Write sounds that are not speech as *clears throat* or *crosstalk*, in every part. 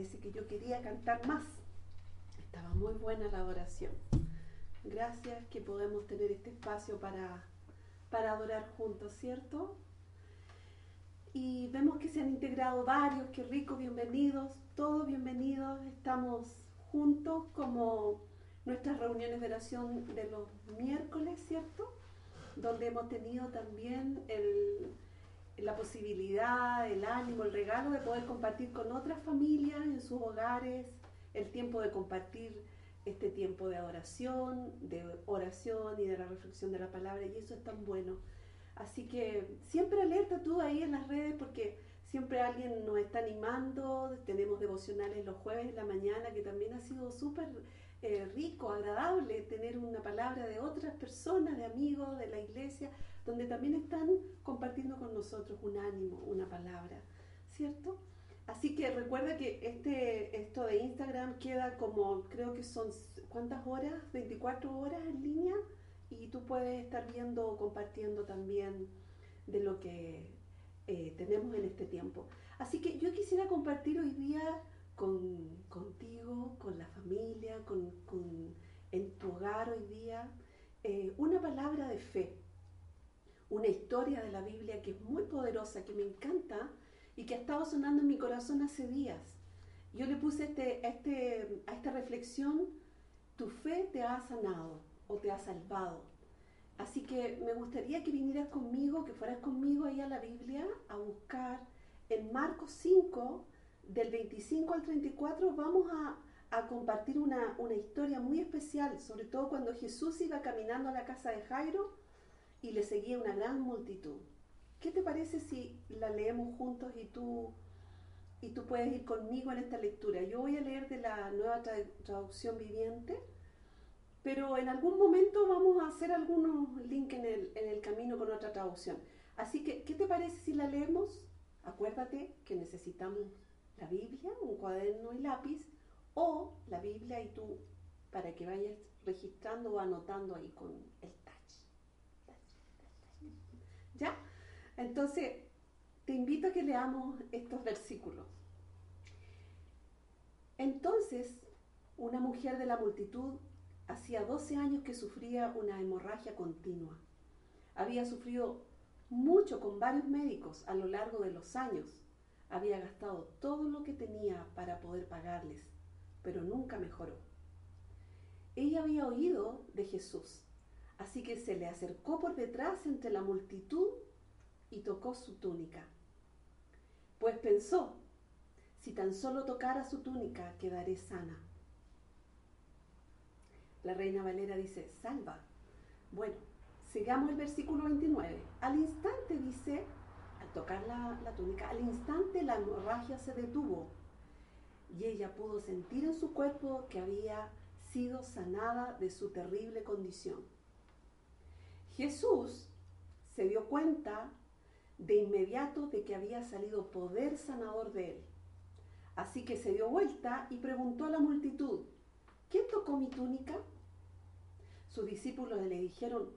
parece que yo quería cantar más. Estaba muy buena la adoración. Gracias que podemos tener este espacio para, para adorar juntos, ¿cierto? Y vemos que se han integrado varios, qué rico, bienvenidos, todos bienvenidos. Estamos juntos como nuestras reuniones de oración de los miércoles, ¿cierto? Donde hemos tenido también el, la posibilidad, el ánimo, el regalo de poder compartir con otras familias en sus hogares, el tiempo de compartir este tiempo de adoración, de oración y de la reflexión de la palabra, y eso es tan bueno. Así que siempre alerta tú ahí en las redes porque siempre alguien nos está animando, tenemos devocionales los jueves en la mañana, que también ha sido súper eh, rico, agradable tener una palabra de otras personas, de amigos, de la iglesia, donde también están compartiendo con nosotros un ánimo, una palabra, ¿cierto? Así que recuerda que este, esto de Instagram queda como, creo que son, ¿cuántas horas? 24 horas en línea y tú puedes estar viendo o compartiendo también de lo que eh, tenemos en este tiempo. Así que yo quisiera compartir hoy día con, contigo, con la familia, con, en tu hogar hoy día, eh, una palabra de fe una historia de la Biblia que es muy poderosa, que me encanta y que ha estado sonando en mi corazón hace días. Yo le puse este, este, a esta reflexión, tu fe te ha sanado o te ha salvado. Así que me gustaría que vinieras conmigo, que fueras conmigo ahí a la Biblia a buscar en Marcos 5, del 25 al 34, vamos a, a compartir una, una historia muy especial, sobre todo cuando Jesús iba caminando a la casa de Jairo y le seguía una gran multitud. ¿Qué te parece si la leemos juntos y tú, y tú puedes ir conmigo en esta lectura? Yo voy a leer de la nueva traducción viviente, pero en algún momento vamos a hacer algunos links en el, en el camino con otra traducción. Así que, ¿qué te parece si la leemos? Acuérdate que necesitamos la Biblia, un cuaderno y lápiz, o la Biblia y tú, para que vayas registrando o anotando ahí con el ¿Ya? Entonces, te invito a que leamos estos versículos. Entonces, una mujer de la multitud hacía 12 años que sufría una hemorragia continua. Había sufrido mucho con varios médicos a lo largo de los años. Había gastado todo lo que tenía para poder pagarles, pero nunca mejoró. Ella había oído de Jesús Así que se le acercó por detrás entre la multitud y tocó su túnica. Pues pensó, si tan solo tocara su túnica, quedaré sana. La reina Valera dice, salva. Bueno, sigamos el versículo 29. Al instante dice, al tocar la, la túnica, al instante la hemorragia se detuvo y ella pudo sentir en su cuerpo que había sido sanada de su terrible condición. Jesús se dio cuenta de inmediato de que había salido poder sanador de él. Así que se dio vuelta y preguntó a la multitud, ¿quién tocó mi túnica? Sus discípulos le dijeron,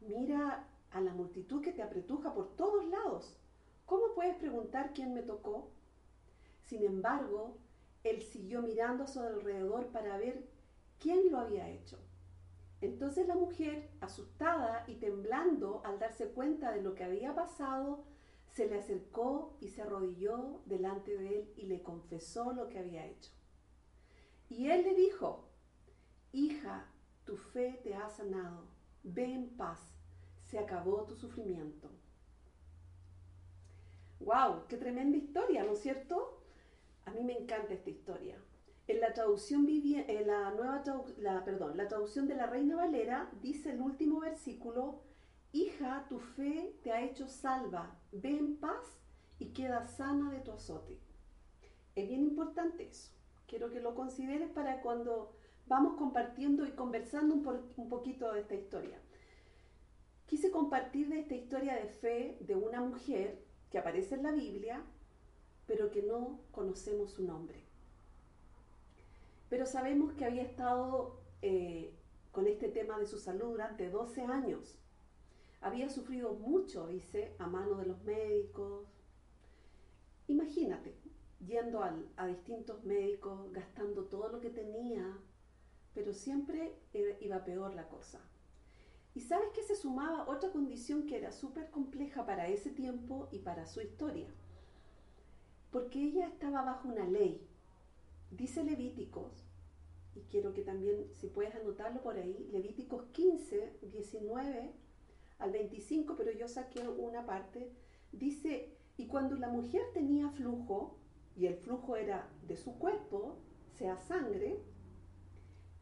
mira a la multitud que te apretuja por todos lados. ¿Cómo puedes preguntar quién me tocó? Sin embargo, él siguió mirando a su alrededor para ver quién lo había hecho. Entonces la mujer, asustada y temblando al darse cuenta de lo que había pasado, se le acercó y se arrodilló delante de él y le confesó lo que había hecho. Y él le dijo, hija, tu fe te ha sanado, ve en paz, se acabó tu sufrimiento. ¡Wow! ¡Qué tremenda historia, ¿no es cierto? A mí me encanta esta historia. En la traducción en la nueva traducción de la Reina Valera dice el último versículo, hija, tu fe te ha hecho salva, ve en paz y queda sana de tu azote. Es bien importante eso. Quiero que lo consideres para cuando vamos compartiendo y conversando un, un poquito de esta historia. Quise compartir de esta historia de fe de una mujer que aparece en la Biblia, pero que no conocemos su nombre pero sabemos que había estado eh, con este tema de su salud durante 12 años. Había sufrido mucho, dice, a mano de los médicos. Imagínate, yendo a distintos médicos, gastando todo lo que tenía, pero siempre iba peor la cosa. Y sabes que se sumaba otra condición que era súper compleja para ese tiempo y para su historia. Porque ella estaba bajo una ley. Dice Levíticos, y quiero que también, si puedes anotarlo por ahí, Levíticos 15, 19 al 25, pero yo saqué una parte, dice, y cuando la mujer tenía flujo, y el flujo era de su cuerpo, sea sangre,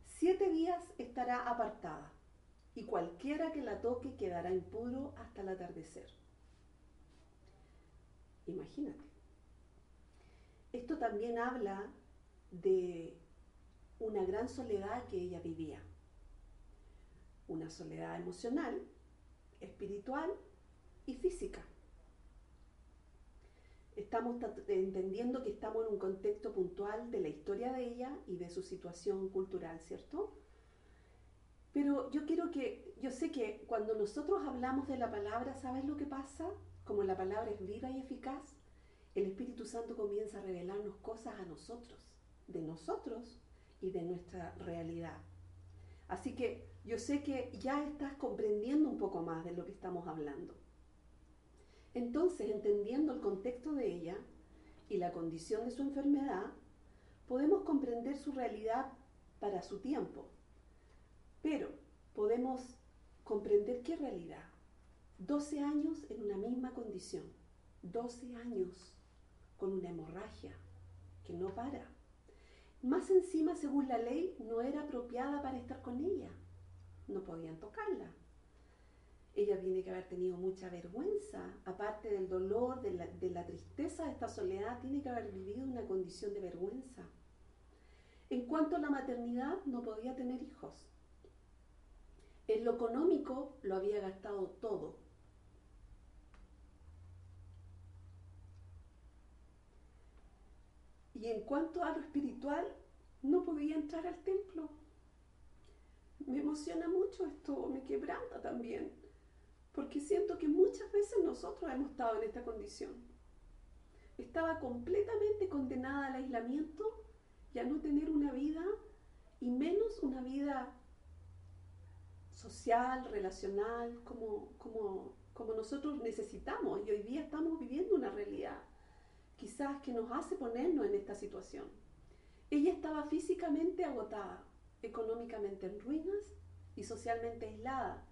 siete días estará apartada, y cualquiera que la toque quedará impuro hasta el atardecer. Imagínate. Esto también habla de una gran soledad que ella vivía. Una soledad emocional, espiritual y física. Estamos entendiendo que estamos en un contexto puntual de la historia de ella y de su situación cultural, ¿cierto? Pero yo quiero que, yo sé que cuando nosotros hablamos de la palabra, ¿sabes lo que pasa? Como la palabra es viva y eficaz, el Espíritu Santo comienza a revelarnos cosas a nosotros, de nosotros y de nuestra realidad. Así que yo sé que ya estás comprendiendo un poco más de lo que estamos hablando. Entonces, entendiendo el contexto de ella y la condición de su enfermedad, podemos comprender su realidad para su tiempo. Pero podemos comprender qué realidad. 12 años en una misma condición. 12 años con una hemorragia que no para. Más encima, según la ley, no era apropiada para estar con ella. No podían tocarla. Ella tiene que haber tenido mucha vergüenza, aparte del dolor, de la, tristeza de esta soledad, tiene que haber vivido una condición de vergüenza. En cuanto a la maternidad, no podía tener hijos. En lo económico lo había gastado todo. Y en cuanto a lo espiritual, no podía entrar al templo. Me emociona mucho esto, me quebranta también, porque siento que muchas veces nosotros hemos estado en esta condición. Estaba completamente condenada al aislamiento y a no tener una vida, y menos una vida social, relacional, como, como, como nosotros necesitamos. Y hoy día estamos viviendo una realidad quizás que nos hace ponernos en esta situación. Ella estaba físicamente agotada, económicamente en ruinas y socialmente aislada.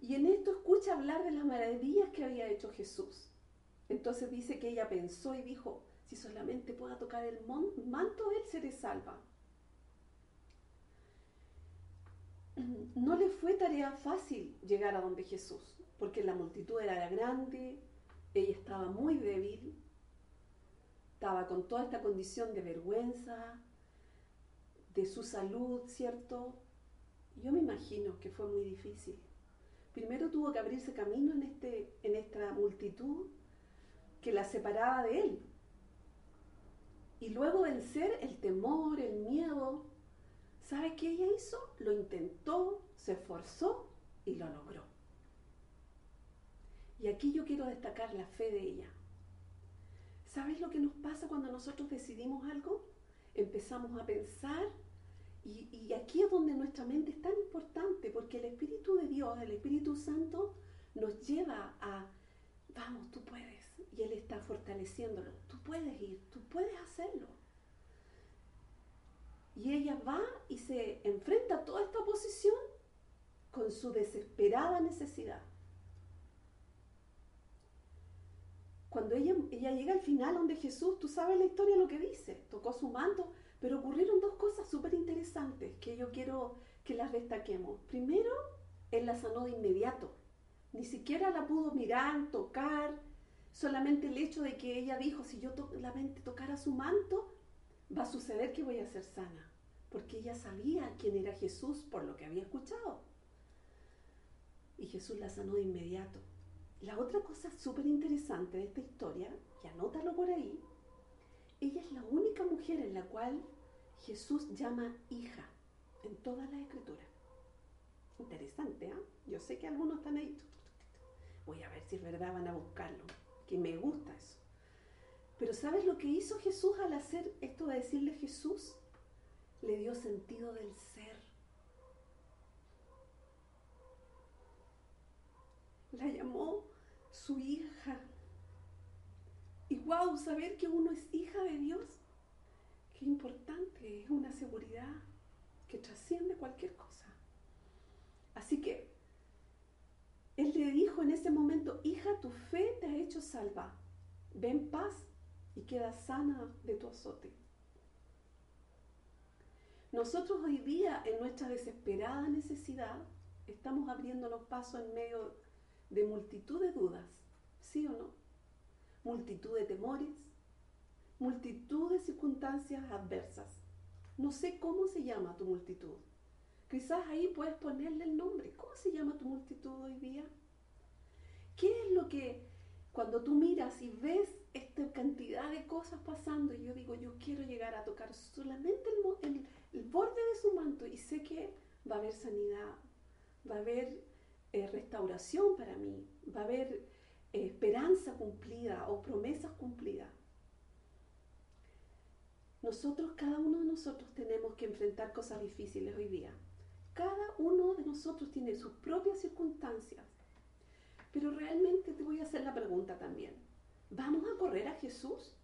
Y en esto escucha hablar de las maravillas que había hecho Jesús. Entonces dice que ella pensó y dijo, si solamente pueda tocar el manto él, seré salva. *clears throat* No le fue tarea fácil llegar a donde Jesús, porque la multitud era grande, ella estaba muy débil, estaba con toda esta condición de vergüenza, de su salud, ¿cierto? Yo me imagino que fue muy difícil. Primero tuvo que abrirse camino en, este, en esta multitud que la separaba de él. Y luego vencer el temor, el miedo. ¿Sabe qué ella hizo? Lo intentó, se esforzó y lo logró. Y aquí yo quiero destacar la fe de ella. ¿Sabes lo que nos pasa cuando nosotros decidimos algo? Empezamos a pensar y, aquí es donde nuestra mente es tan importante, porque el Espíritu de Dios, el Espíritu Santo, nos lleva a, vamos, tú puedes. Y Él está fortaleciéndolo. Tú puedes ir, tú puedes hacerlo. Y ella va y se enfrenta a toda esta oposición con su desesperada necesidad. Cuando ella, llega al final donde Jesús, tú sabes la historia, lo que dice, tocó su manto, pero ocurrieron dos cosas súper interesantes que yo quiero que las destaquemos. Primero, él la sanó de inmediato. Ni siquiera la pudo mirar, tocar. Solamente el hecho de que ella dijo, si yo la mente tocara su manto, va a suceder que voy a ser sana. Porque ella sabía quién era Jesús por lo que había escuchado. Y Jesús la sanó de inmediato. La otra cosa súper interesante de esta historia, y anótalo por ahí, ella es la única mujer en la cual Jesús llama hija en toda la escritura. Interesante, ¿ah? Yo sé que algunos están ahí. Voy a ver si es verdad, van a buscarlo. Que me gusta eso. Pero ¿sabes lo que hizo Jesús al hacer esto de decirle Jesús? Le dio sentido del ser. La llamó su hija. Y wow, saber que uno es hija de Dios, qué importante, es una seguridad que trasciende cualquier cosa. Así que él le dijo en ese momento, hija, tu fe te ha hecho salva. Ven paz y queda sana de tu azote. Nosotros hoy día, en nuestra desesperada necesidad, estamos abriendo los pasos en medio de multitud de dudas, ¿sí o no? Multitud de temores, multitud de circunstancias adversas. No sé cómo se llama tu multitud. Quizás ahí puedes ponerle el nombre. ¿Cómo se llama tu multitud hoy día? ¿Qué es lo que cuando tú miras y ves esta cantidad de cosas pasando y yo digo, yo quiero llegar a tocar solamente el, borde de su manto y sé que va a haber sanidad, va a haber eh, restauración para mí, va a haber eh, esperanza cumplida o promesas cumplidas. Nosotros, cada uno de nosotros tenemos que enfrentar cosas difíciles hoy día. Cada uno de nosotros tiene sus propias circunstancias. Pero realmente te voy a hacer la pregunta también. ¿Vamos a correr a Jesús?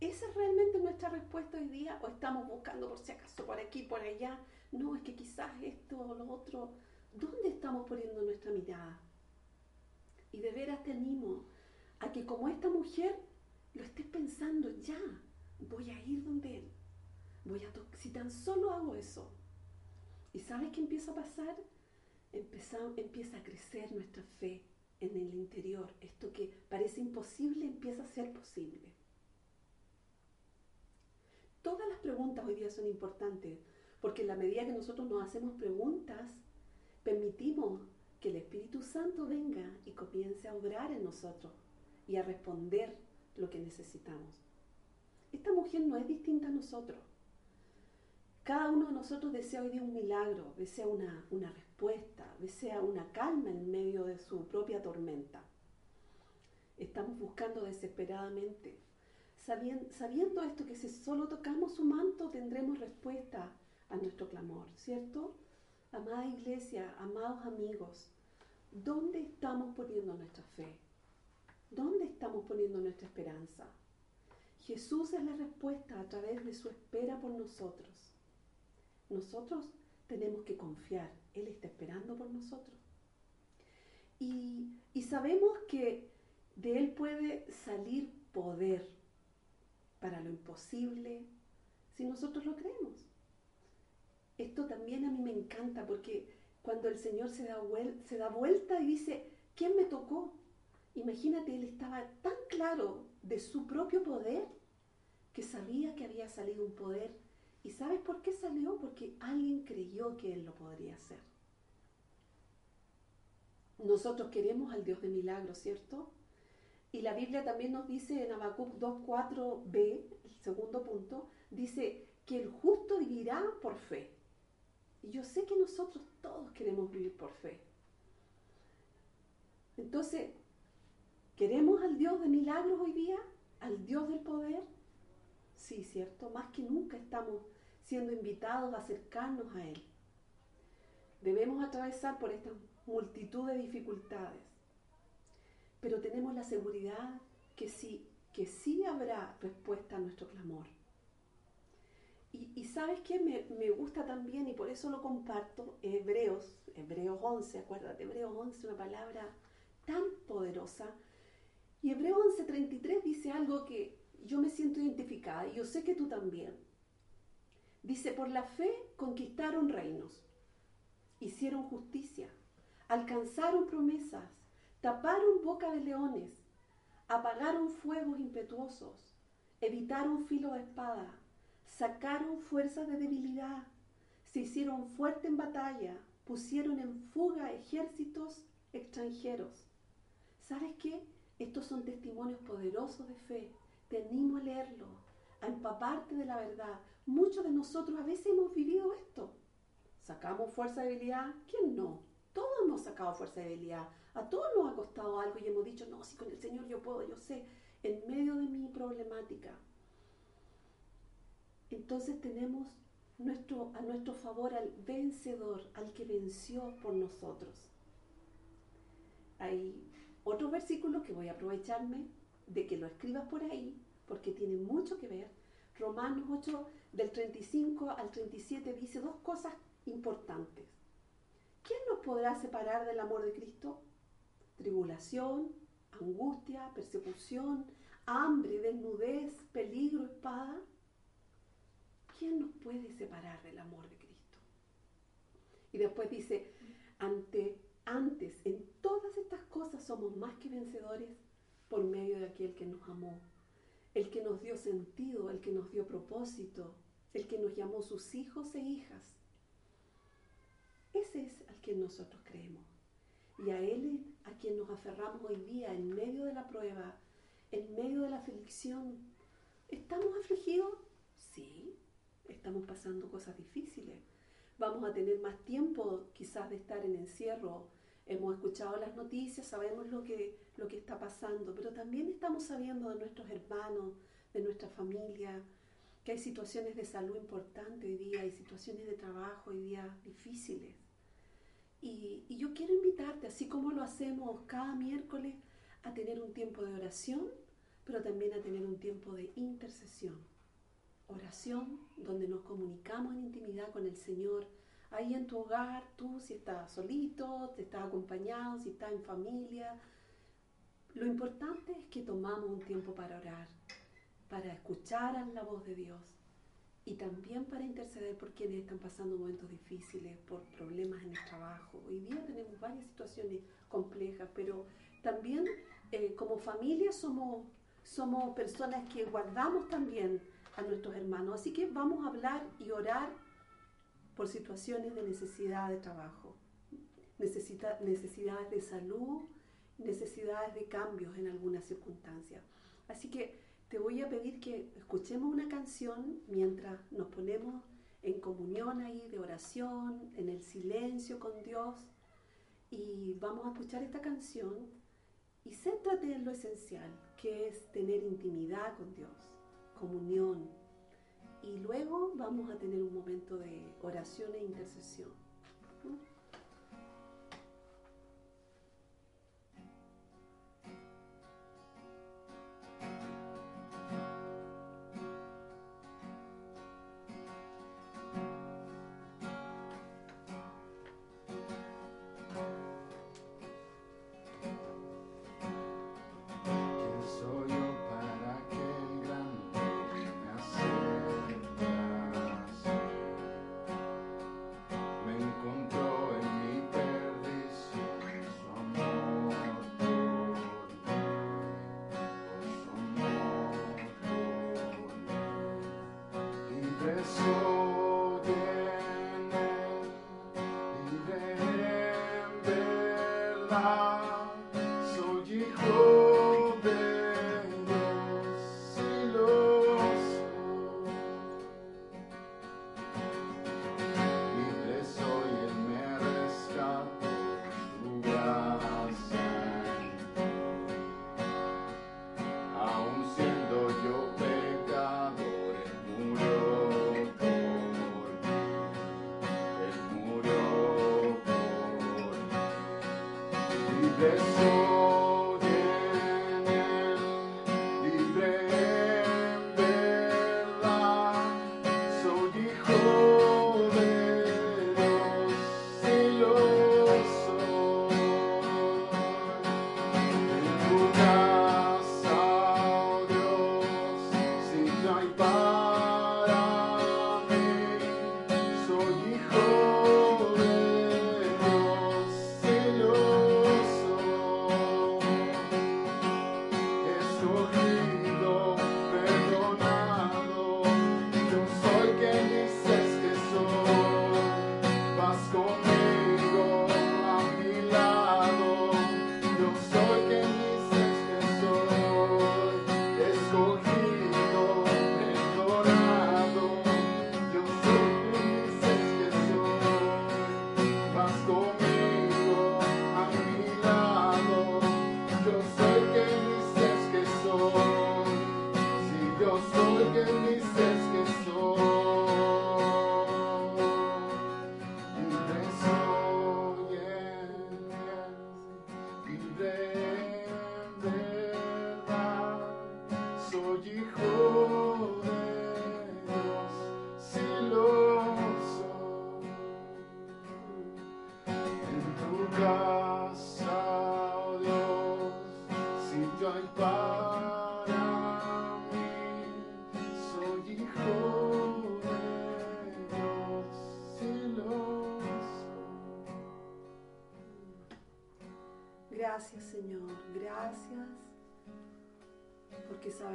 ¿Esa es realmente nuestra respuesta hoy día? ¿O estamos buscando por si acaso por aquí, por allá? No, es que quizás esto o lo otro. ¿Dónde estamos poniendo nuestra mirada? Y de veras te animo a que como esta mujer lo estés pensando ya. Voy a ir donde Él. Voy a si tan solo hago eso, ¿Y sabes qué empieza a pasar? empieza a crecer nuestra fe en el interior. Esto que parece imposible empieza a ser posible. Todas las preguntas hoy día son importantes, porque en la medida que nosotros nos hacemos preguntas, permitimos que el Espíritu Santo venga y comience a obrar en nosotros y a responder lo que necesitamos. Esta mujer no es distinta a nosotros. Cada uno de nosotros desea hoy día un milagro, desea una, respuesta, desea una calma en medio de su propia tormenta. Estamos buscando desesperadamente, sabiendo, sabiendo esto que si solo tocamos su manto tendremos respuesta a nuestro clamor, ¿cierto? Amada iglesia, amados amigos, ¿dónde estamos poniendo nuestra fe? ¿Dónde estamos poniendo nuestra esperanza? Jesús es la respuesta a través de su espera por nosotros. Nosotros tenemos que confiar, Él está esperando por nosotros. Y, sabemos que de Él puede salir poder para lo imposible si nosotros lo creemos. Esto también a mí me encanta porque cuando el Señor se da, se da vuelta y dice, ¿quién me tocó? Imagínate, Él estaba tan claro de su propio poder que sabía que había salido un poder ¿Y sabes por qué salió? Porque alguien creyó que él lo podría hacer. Nosotros queremos al Dios de milagros, ¿cierto? Y la Biblia también nos dice en Habacuc 2.4b, el segundo punto, dice que el justo vivirá por fe. Y yo sé que nosotros todos queremos vivir por fe. Entonces, ¿queremos al Dios de milagros hoy día? ¿Al Dios del poder? Sí, cierto, más que nunca estamos siendo invitados a acercarnos a Él. Debemos atravesar por esta multitud de dificultades, pero tenemos la seguridad que sí, que sí habrá respuesta a nuestro clamor. Y, sabes que me, me, gusta también, y por eso lo comparto, Hebreos, Hebreos 11, acuérdate, Hebreos 11, una palabra tan poderosa. Y Hebreos 33 dice algo que yo me siento identificada, y yo sé que tú también. Dice, por la fe conquistaron reinos, hicieron justicia, alcanzaron promesas, taparon boca de leones, apagaron fuegos impetuosos, evitaron filo de espada, sacaron fuerzas de debilidad, se hicieron fuerte en batalla, pusieron en fuga ejércitos extranjeros. ¿Sabes qué? Estos son testimonios poderosos de fe. Te animo a leerlo, a empaparte de la verdad, Muchos de nosotros a veces hemos vivido esto. ¿Sacamos fuerza de debilidad? ¿Quién no? Todos hemos sacado fuerza de debilidad. A todos nos ha costado algo y hemos dicho, no, si con el Señor yo puedo, yo sé. en medio de mi problemática. Entonces tenemos nuestro, a nuestro favor al vencedor, al que venció por nosotros. Hay otro versículo que voy a aprovecharme de que lo escribas por ahí, porque tiene mucho que ver. Romanos 8, del 35 al 37, dice dos cosas importantes. ¿Quién nos podrá separar del amor de Cristo? Tribulación, angustia, persecución, hambre, desnudez, peligro, espada. ¿Quién nos puede separar del amor de Cristo? Y después dice, ante, antes, en todas estas cosas somos más que vencedores por medio de aquel que nos amó, el que nos dio sentido, el que nos dio propósito, el que nos llamó sus hijos e hijas. Ese es al que nosotros creemos. Y a Él a quien nos aferramos hoy día en medio de la prueba, en medio de la aflicción. ¿Estamos afligidos? Sí, estamos pasando cosas difíciles. Vamos a tener más tiempo quizás de estar en encierro. Hemos escuchado las noticias, sabemos lo que, lo que está pasando, pero también estamos sabiendo de nuestros hermanos, de nuestra familia, que hay situaciones de salud importantes hoy día, hay situaciones de trabajo hoy día difíciles. Y, y, yo quiero invitarte, así como lo hacemos cada miércoles, a tener un tiempo de oración, pero también a tener un tiempo de intercesión. Oración donde nos comunicamos en intimidad con el Señor. Ahí en tu hogar, tú si estás solito, si estás acompañado, si estás en familia. Lo importante es que tomamos un tiempo para orar, para escuchar a la voz de Dios y también para interceder por quienes están pasando momentos difíciles, por problemas en el trabajo. Hoy día tenemos varias situaciones complejas, pero también eh, como familia somos, somos personas que guardamos también a nuestros hermanos. Así que vamos a hablar y orar por situaciones de necesidad de trabajo, necesita, necesidades de salud, necesidades de cambios en algunas circunstancias. Así que te voy a pedir que escuchemos una canción mientras nos ponemos en comunión ahí de oración, en el silencio con Dios. Y vamos a escuchar esta canción y céntrate en lo esencial, que es tener intimidad con Dios, comunión. Y luego vamos a tener un momento de oración e intercesión.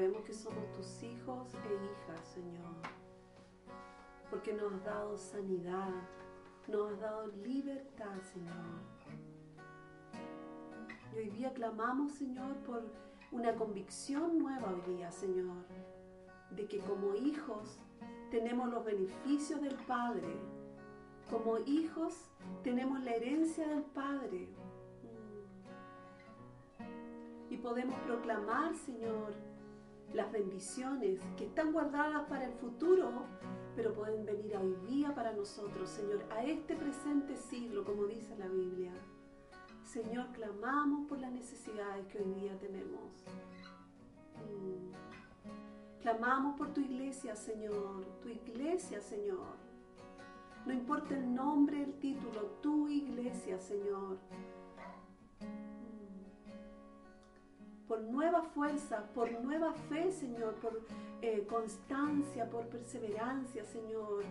Sabemos que somos tus hijos e hijas, Señor. Porque nos has dado sanidad, nos has dado libertad, Señor. Y hoy día clamamos, Señor, por una convicción nueva hoy día, Señor, de que como hijos tenemos los beneficios del Padre. Como hijos tenemos la herencia del Padre y podemos proclamar, Señor, las bendiciones que están guardadas para el futuro, pero pueden venir hoy día para nosotros, Señor, a este presente siglo, como dice la Biblia. Señor, clamamos por las necesidades que hoy día tenemos. Mm. Clamamos por tu iglesia, Señor, tu iglesia, Señor. No importa el nombre, el título, tu iglesia, Señor por nueva fuerza, por nueva fe, Señor, por eh, constancia, por perseverancia, Señor.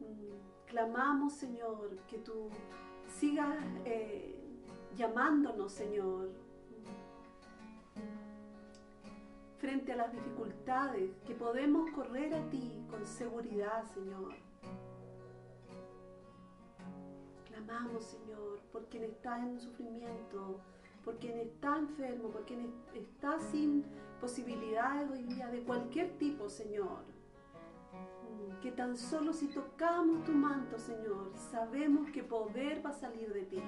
Mm, clamamos, Señor, que tú sigas eh, llamándonos, Señor, frente a las dificultades, que podemos correr a ti con seguridad, Señor. Clamamos, Señor, por quien está en sufrimiento, por quien está enfermo, por quien está sin posibilidades hoy día de cualquier tipo, Señor. Mm, que tan solo si tocamos tu manto, Señor, sabemos que poder va a salir de ti.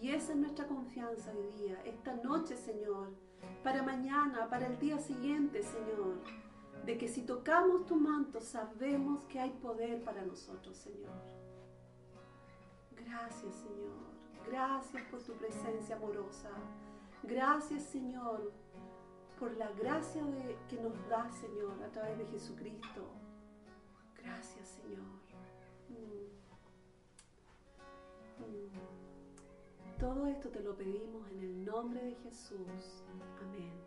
Y esa es nuestra confianza hoy día, esta noche, Señor, para mañana, para el día siguiente, Señor, de que si tocamos tu manto sabemos que hay poder para nosotros, Señor. Gracias, Señor. Gracias por tu presencia amorosa. Gracias, Señor, por la gracia que nos da, Señor, a través de Jesucristo. Gracias, Señor. Mm. Mm. Todo esto te lo pedimos en el nombre de Jesús. Amén.